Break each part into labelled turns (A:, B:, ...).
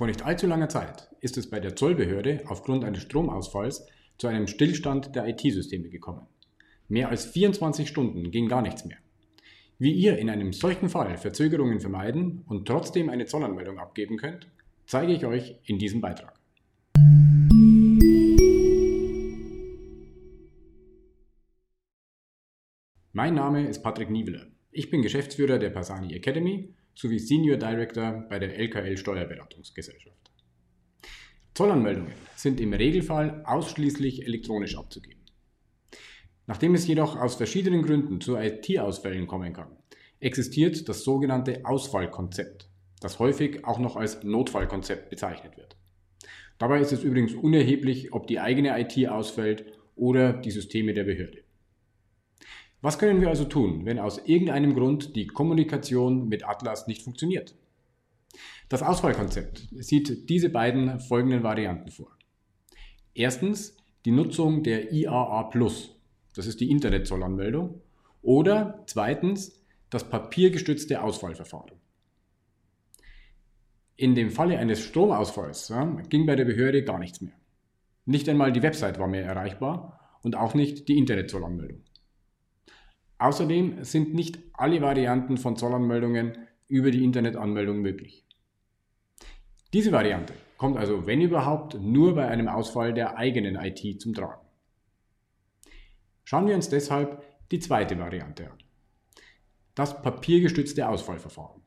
A: Vor nicht allzu langer Zeit ist es bei der Zollbehörde aufgrund eines Stromausfalls zu einem Stillstand der IT-Systeme gekommen. Mehr als 24 Stunden ging gar nichts mehr. Wie ihr in einem solchen Fall Verzögerungen vermeiden und trotzdem eine Zollanmeldung abgeben könnt, zeige ich euch in diesem Beitrag. Mein Name ist Patrick Nieveler. Ich bin Geschäftsführer der Pasani Academy sowie Senior Director bei der LKL Steuerberatungsgesellschaft. Zollanmeldungen sind im Regelfall ausschließlich elektronisch abzugeben. Nachdem es jedoch aus verschiedenen Gründen zu IT-Ausfällen kommen kann, existiert das sogenannte Ausfallkonzept, das häufig auch noch als Notfallkonzept bezeichnet wird. Dabei ist es übrigens unerheblich, ob die eigene IT ausfällt oder die Systeme der Behörde. Was können wir also tun, wenn aus irgendeinem Grund die Kommunikation mit Atlas nicht funktioniert? Das Auswahlkonzept sieht diese beiden folgenden Varianten vor. Erstens die Nutzung der IAA Plus, das ist die Internetzollanmeldung, oder zweitens das papiergestützte Auswahlverfahren. In dem Falle eines Stromausfalls ja, ging bei der Behörde gar nichts mehr. Nicht einmal die Website war mehr erreichbar und auch nicht die Internetzollanmeldung. Außerdem sind nicht alle Varianten von Zollanmeldungen über die Internetanmeldung möglich. Diese Variante kommt also, wenn überhaupt, nur bei einem Ausfall der eigenen IT zum Tragen. Schauen wir uns deshalb die zweite Variante an. Das papiergestützte Ausfallverfahren.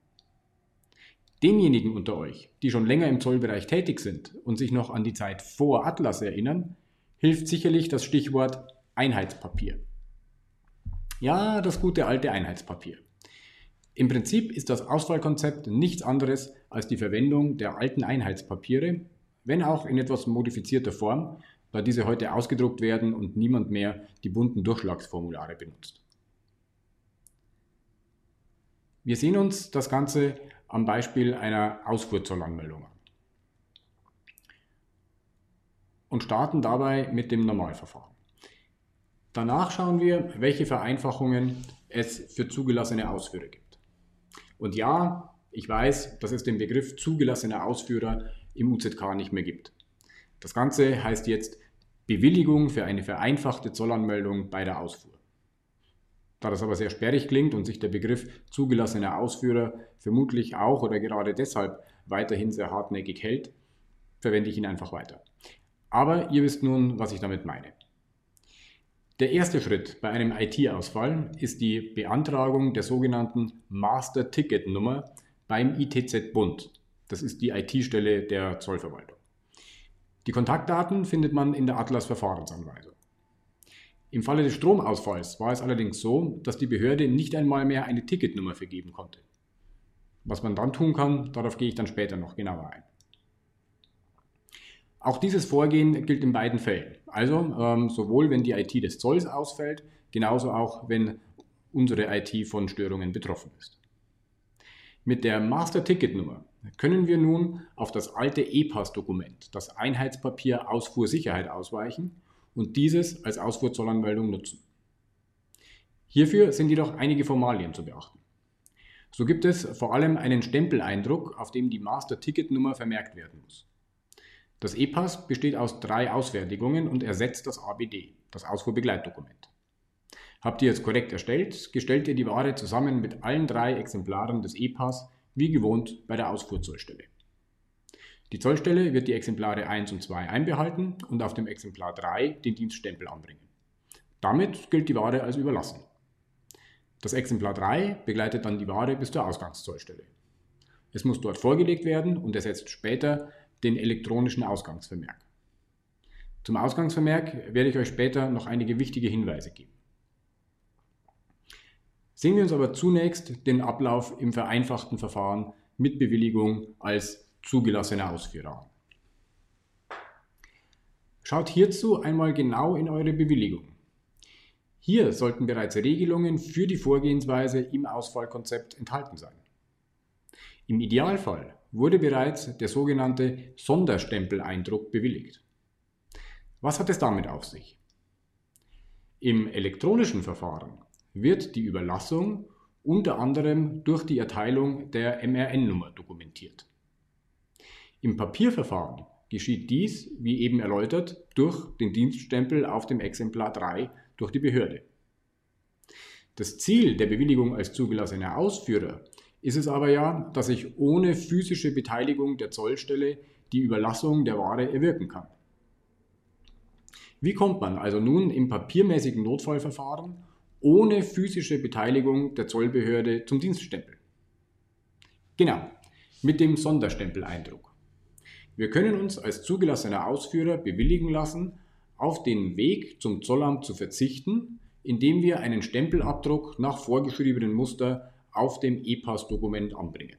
A: Denjenigen unter euch, die schon länger im Zollbereich tätig sind und sich noch an die Zeit vor Atlas erinnern, hilft sicherlich das Stichwort Einheitspapier. Ja, das gute alte Einheitspapier. Im Prinzip ist das Auswahlkonzept nichts anderes als die Verwendung der alten Einheitspapiere, wenn auch in etwas modifizierter Form, da diese heute ausgedruckt werden und niemand mehr die bunten Durchschlagsformulare benutzt. Wir sehen uns das Ganze am Beispiel einer Ausfuhrzollanmeldung an und starten dabei mit dem Normalverfahren. Danach schauen wir, welche Vereinfachungen es für zugelassene Ausführer gibt. Und ja, ich weiß, dass es den Begriff zugelassene Ausführer im UZK nicht mehr gibt. Das Ganze heißt jetzt Bewilligung für eine vereinfachte Zollanmeldung bei der Ausfuhr. Da das aber sehr sperrig klingt und sich der Begriff zugelassener Ausführer vermutlich auch oder gerade deshalb weiterhin sehr hartnäckig hält, verwende ich ihn einfach weiter. Aber ihr wisst nun, was ich damit meine. Der erste Schritt bei einem IT-Ausfall ist die Beantragung der sogenannten Master Ticket Nummer beim ITZ Bund. Das ist die IT-Stelle der Zollverwaltung. Die Kontaktdaten findet man in der Atlas Verfahrensanweisung. Im Falle des Stromausfalls war es allerdings so, dass die Behörde nicht einmal mehr eine Ticketnummer vergeben konnte. Was man dann tun kann, darauf gehe ich dann später noch genauer ein. Auch dieses Vorgehen gilt in beiden Fällen. Also ähm, sowohl wenn die IT des Zolls ausfällt, genauso auch wenn unsere IT von Störungen betroffen ist. Mit der Master-Ticket-Nummer können wir nun auf das alte E-Pass-Dokument, das Einheitspapier Ausfuhrsicherheit ausweichen und dieses als Ausfuhrzollanmeldung nutzen. Hierfür sind jedoch einige Formalien zu beachten. So gibt es vor allem einen Stempeleindruck, auf dem die Master-Ticket-Nummer vermerkt werden muss. Das EPAS besteht aus drei Ausfertigungen und ersetzt das ABD, das Ausfuhrbegleitdokument. Habt ihr es korrekt erstellt, gestellt ihr die Ware zusammen mit allen drei Exemplaren des EPAS wie gewohnt bei der Ausfuhrzollstelle. Die Zollstelle wird die Exemplare 1 und 2 einbehalten und auf dem Exemplar 3 den Dienststempel anbringen. Damit gilt die Ware als überlassen. Das Exemplar 3 begleitet dann die Ware bis zur Ausgangszollstelle. Es muss dort vorgelegt werden und ersetzt später den elektronischen Ausgangsvermerk. Zum Ausgangsvermerk werde ich euch später noch einige wichtige Hinweise geben. Sehen wir uns aber zunächst den Ablauf im vereinfachten Verfahren mit Bewilligung als zugelassener Ausführer an. Schaut hierzu einmal genau in eure Bewilligung. Hier sollten bereits Regelungen für die Vorgehensweise im Ausfallkonzept enthalten sein. Im Idealfall wurde bereits der sogenannte Sonderstempeleindruck bewilligt. Was hat es damit auf sich? Im elektronischen Verfahren wird die Überlassung unter anderem durch die Erteilung der MRN-Nummer dokumentiert. Im Papierverfahren geschieht dies, wie eben erläutert, durch den Dienststempel auf dem Exemplar 3 durch die Behörde. Das Ziel der Bewilligung als zugelassener Ausführer ist es aber ja, dass ich ohne physische Beteiligung der Zollstelle die Überlassung der Ware erwirken kann. Wie kommt man also nun im papiermäßigen Notfallverfahren ohne physische Beteiligung der Zollbehörde zum Dienststempel? Genau, mit dem Sonderstempeleindruck. Wir können uns als zugelassener Ausführer bewilligen lassen, auf den Weg zum Zollamt zu verzichten, indem wir einen Stempelabdruck nach vorgeschriebenen Muster auf dem E-Pass-Dokument anbringen.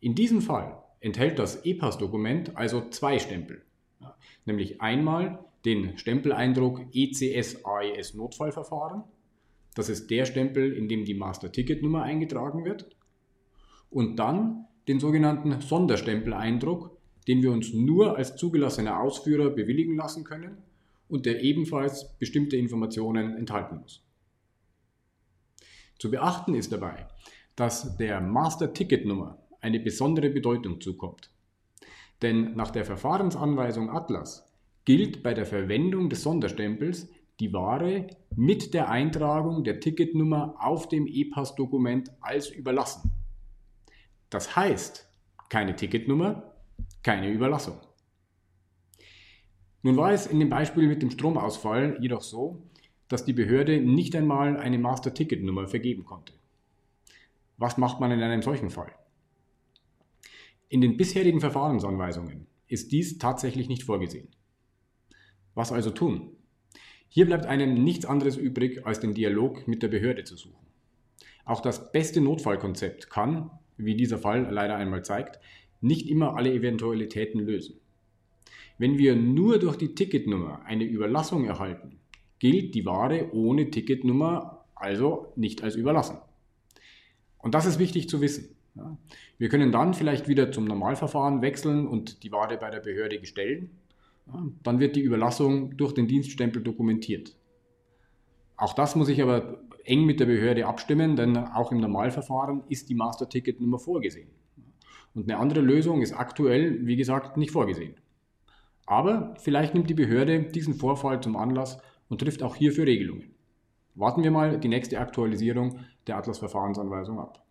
A: In diesem Fall enthält das E-Pass-Dokument also zwei Stempel, nämlich einmal den Stempeleindruck ECS AES Notfallverfahren, das ist der Stempel, in dem die Master-Ticket-Nummer eingetragen wird, und dann den sogenannten Sonderstempeleindruck, den wir uns nur als zugelassener Ausführer bewilligen lassen können und der ebenfalls bestimmte Informationen enthalten muss. Zu beachten ist dabei, dass der Master-Ticket-Nummer eine besondere Bedeutung zukommt. Denn nach der Verfahrensanweisung Atlas gilt bei der Verwendung des Sonderstempels die Ware mit der Eintragung der Ticketnummer auf dem E-Pass-Dokument als überlassen. Das heißt, keine Ticketnummer, keine Überlassung. Nun war es in dem Beispiel mit dem Stromausfall jedoch so, dass die Behörde nicht einmal eine Master-Ticket-Nummer vergeben konnte. Was macht man in einem solchen Fall? In den bisherigen Verfahrensanweisungen ist dies tatsächlich nicht vorgesehen. Was also tun? Hier bleibt einem nichts anderes übrig, als den Dialog mit der Behörde zu suchen. Auch das beste Notfallkonzept kann, wie dieser Fall leider einmal zeigt, nicht immer alle Eventualitäten lösen. Wenn wir nur durch die Ticketnummer eine Überlassung erhalten, gilt die Ware ohne Ticketnummer also nicht als überlassen. Und das ist wichtig zu wissen. Wir können dann vielleicht wieder zum Normalverfahren wechseln und die Ware bei der Behörde bestellen. Dann wird die Überlassung durch den Dienststempel dokumentiert. Auch das muss ich aber eng mit der Behörde abstimmen, denn auch im Normalverfahren ist die Master-Ticket-Nummer vorgesehen. Und eine andere Lösung ist aktuell, wie gesagt, nicht vorgesehen. Aber vielleicht nimmt die Behörde diesen Vorfall zum Anlass und trifft auch hierfür Regelungen. Warten wir mal die nächste Aktualisierung der Atlas-Verfahrensanweisung ab.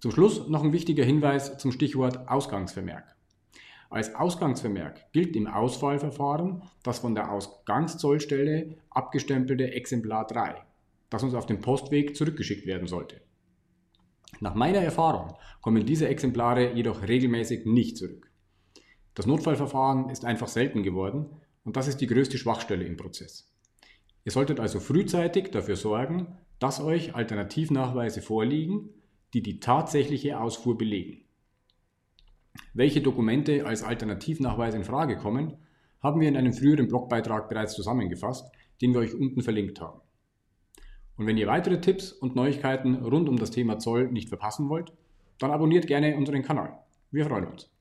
A: Zum Schluss noch ein wichtiger Hinweis zum Stichwort Ausgangsvermerk. Als Ausgangsvermerk gilt im Ausfallverfahren das von der Ausgangszollstelle abgestempelte Exemplar 3 das uns auf dem Postweg zurückgeschickt werden sollte. Nach meiner Erfahrung kommen diese Exemplare jedoch regelmäßig nicht zurück. Das Notfallverfahren ist einfach selten geworden und das ist die größte Schwachstelle im Prozess. Ihr solltet also frühzeitig dafür sorgen, dass euch Alternativnachweise vorliegen, die die tatsächliche Ausfuhr belegen. Welche Dokumente als Alternativnachweis in Frage kommen, haben wir in einem früheren Blogbeitrag bereits zusammengefasst, den wir euch unten verlinkt haben. Und wenn ihr weitere Tipps und Neuigkeiten rund um das Thema Zoll nicht verpassen wollt, dann abonniert gerne unseren Kanal. Wir freuen uns.